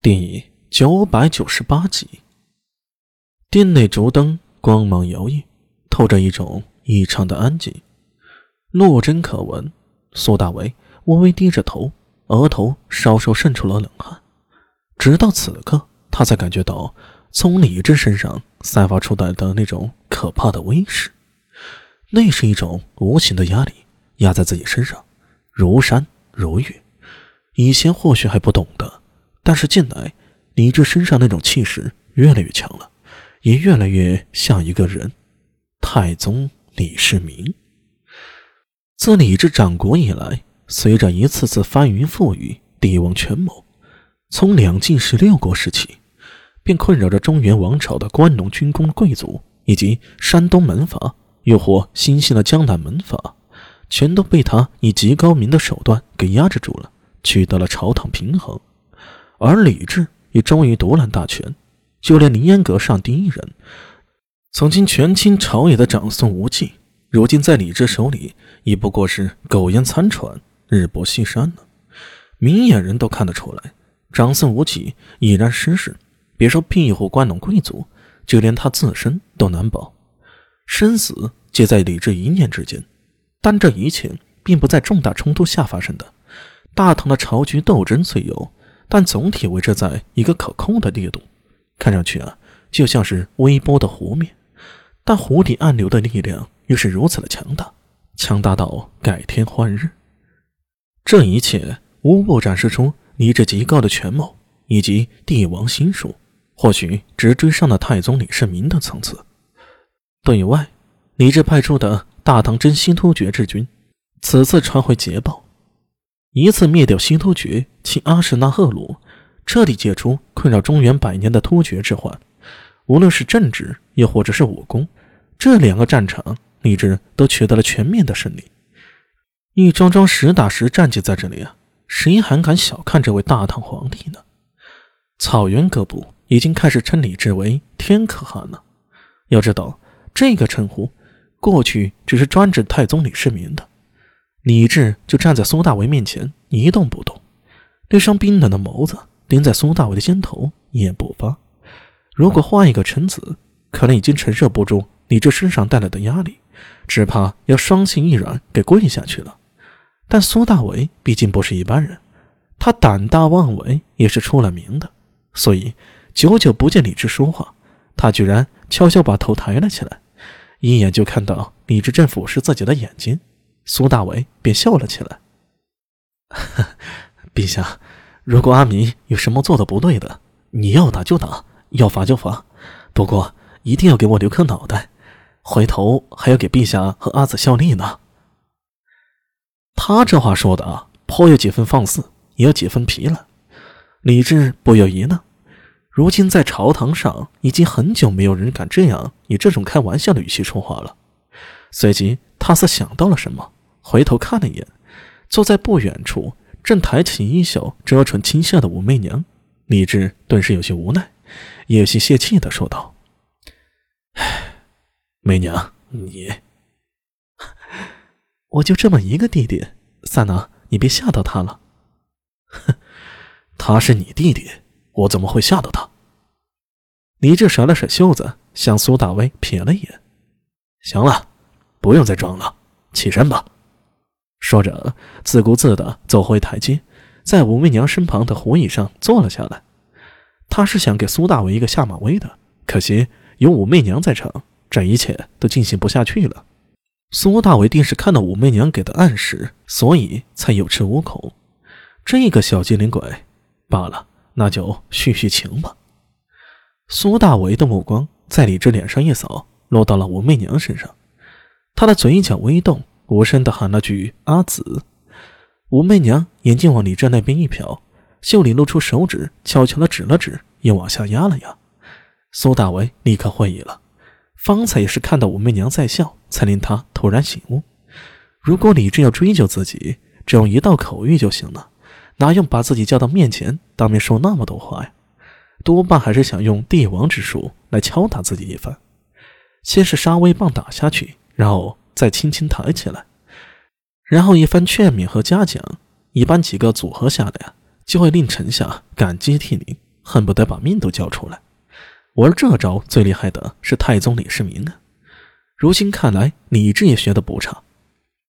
第九百九十八集，店内烛灯光芒摇曳，透着一种异常的安静。落针可闻，苏大为微微低着头，额头稍稍渗出了冷汗。直到此刻，他才感觉到从李治身上散发出来的那种可怕的威势。那是一种无形的压力，压在自己身上，如山如玉。以前或许还不懂得。但是近来，李治身上那种气势越来越强了，也越来越像一个人——太宗李世民。自李治掌国以来，随着一次次翻云覆雨、帝王权谋，从两晋十六国时期，便困扰着中原王朝的关农军功贵族，以及山东门阀，又或新兴的江南门阀，全都被他以极高明的手段给压制住了，取得了朝堂平衡。而李治也终于独揽大权，就连凌烟阁上第一人，曾经权倾朝野的长孙无忌，如今在李治手里已不过是苟延残喘、日薄西山了。明眼人都看得出来，长孙无忌已然失势，别说庇护关陇贵族，就连他自身都难保，生死皆在李治一念之间。但这一切并不在重大冲突下发生的，大唐的朝局斗争虽有。但总体维持在一个可控的力度，看上去啊，就像是微波的湖面，但湖底暗流的力量又是如此的强大，强大到改天换日。这一切无不展示出李治极高的权谋以及帝王心术，或许直追上了太宗李世民的层次。对外，李治派出的大唐真心突厥之军，此次传回捷报。一次灭掉新突厥，请阿史那赫鲁，彻底解除困扰中原百年的突厥之患。无论是政治，又或者是武功，这两个战场，李治都取得了全面的胜利。一桩桩实打实战绩在这里啊，谁还敢小看这位大唐皇帝呢？草原各部已经开始称李治为天可汗了。要知道，这个称呼过去只是专指太宗李世民的。李治就站在苏大为面前一动不动，那双冰冷的眸子盯在苏大为的肩头，一言不发。如果换一个臣子，可能已经承受不住李治身上带来的压力，只怕要双膝一软给跪下去了。但苏大为毕竟不是一般人，他胆大妄为也是出了名的，所以久久不见李治说话，他居然悄悄把头抬了起来，一眼就看到李治正俯视自己的眼睛。苏大为便笑了起来。陛下，如果阿弥有什么做的不对的，你要打就打，要罚就罚，不过一定要给我留颗脑袋，回头还要给陛下和阿紫效力呢。他这话说的啊，颇有几分放肆，也有几分皮了。李治不由疑呢，如今在朝堂上，已经很久没有人敢这样以这种开玩笑的语气说话了。随即，他似想到了什么。回头看了一眼，坐在不远处正抬起衣袖遮唇轻笑的武媚娘，李治顿时有些无奈，也有些泄气的说道：“唉，媚娘，你，我就这么一个弟弟，三郎，你别吓到他了。哼，他是你弟弟，我怎么会吓到他？”李治甩了甩袖子，向苏大威瞥了一眼：“行了，不用再装了，起身吧。”说着，自顾自地走回台阶，在武媚娘身旁的胡椅上坐了下来。他是想给苏大为一个下马威的，可惜有武媚娘在场，这一切都进行不下去了。苏大为定是看到武媚娘给的暗示，所以才有恃无恐。这个小机灵鬼，罢了，那就叙叙情吧。苏大为的目光在李治脸上一扫，落到了武媚娘身上，他的嘴角微动。无声的喊了句“阿紫”，武媚娘眼睛往李治那边一瞟，袖里露出手指，悄悄的指了指，又往下压了压。苏大为立刻会意了，方才也是看到武媚娘在笑，才令他突然醒悟：如果李治要追究自己，只用一道口谕就行了，哪用把自己叫到面前，当面说那么多话呀？多半还是想用帝王之术来敲打自己一番，先是杀威棒打下去，然后。再轻轻抬起来，然后一番劝勉和嘉奖，一般几个组合下来啊，就会令臣下感激涕零，恨不得把命都交出来。玩这招最厉害的是太宗李世民啊！如今看来，李治也学的不差。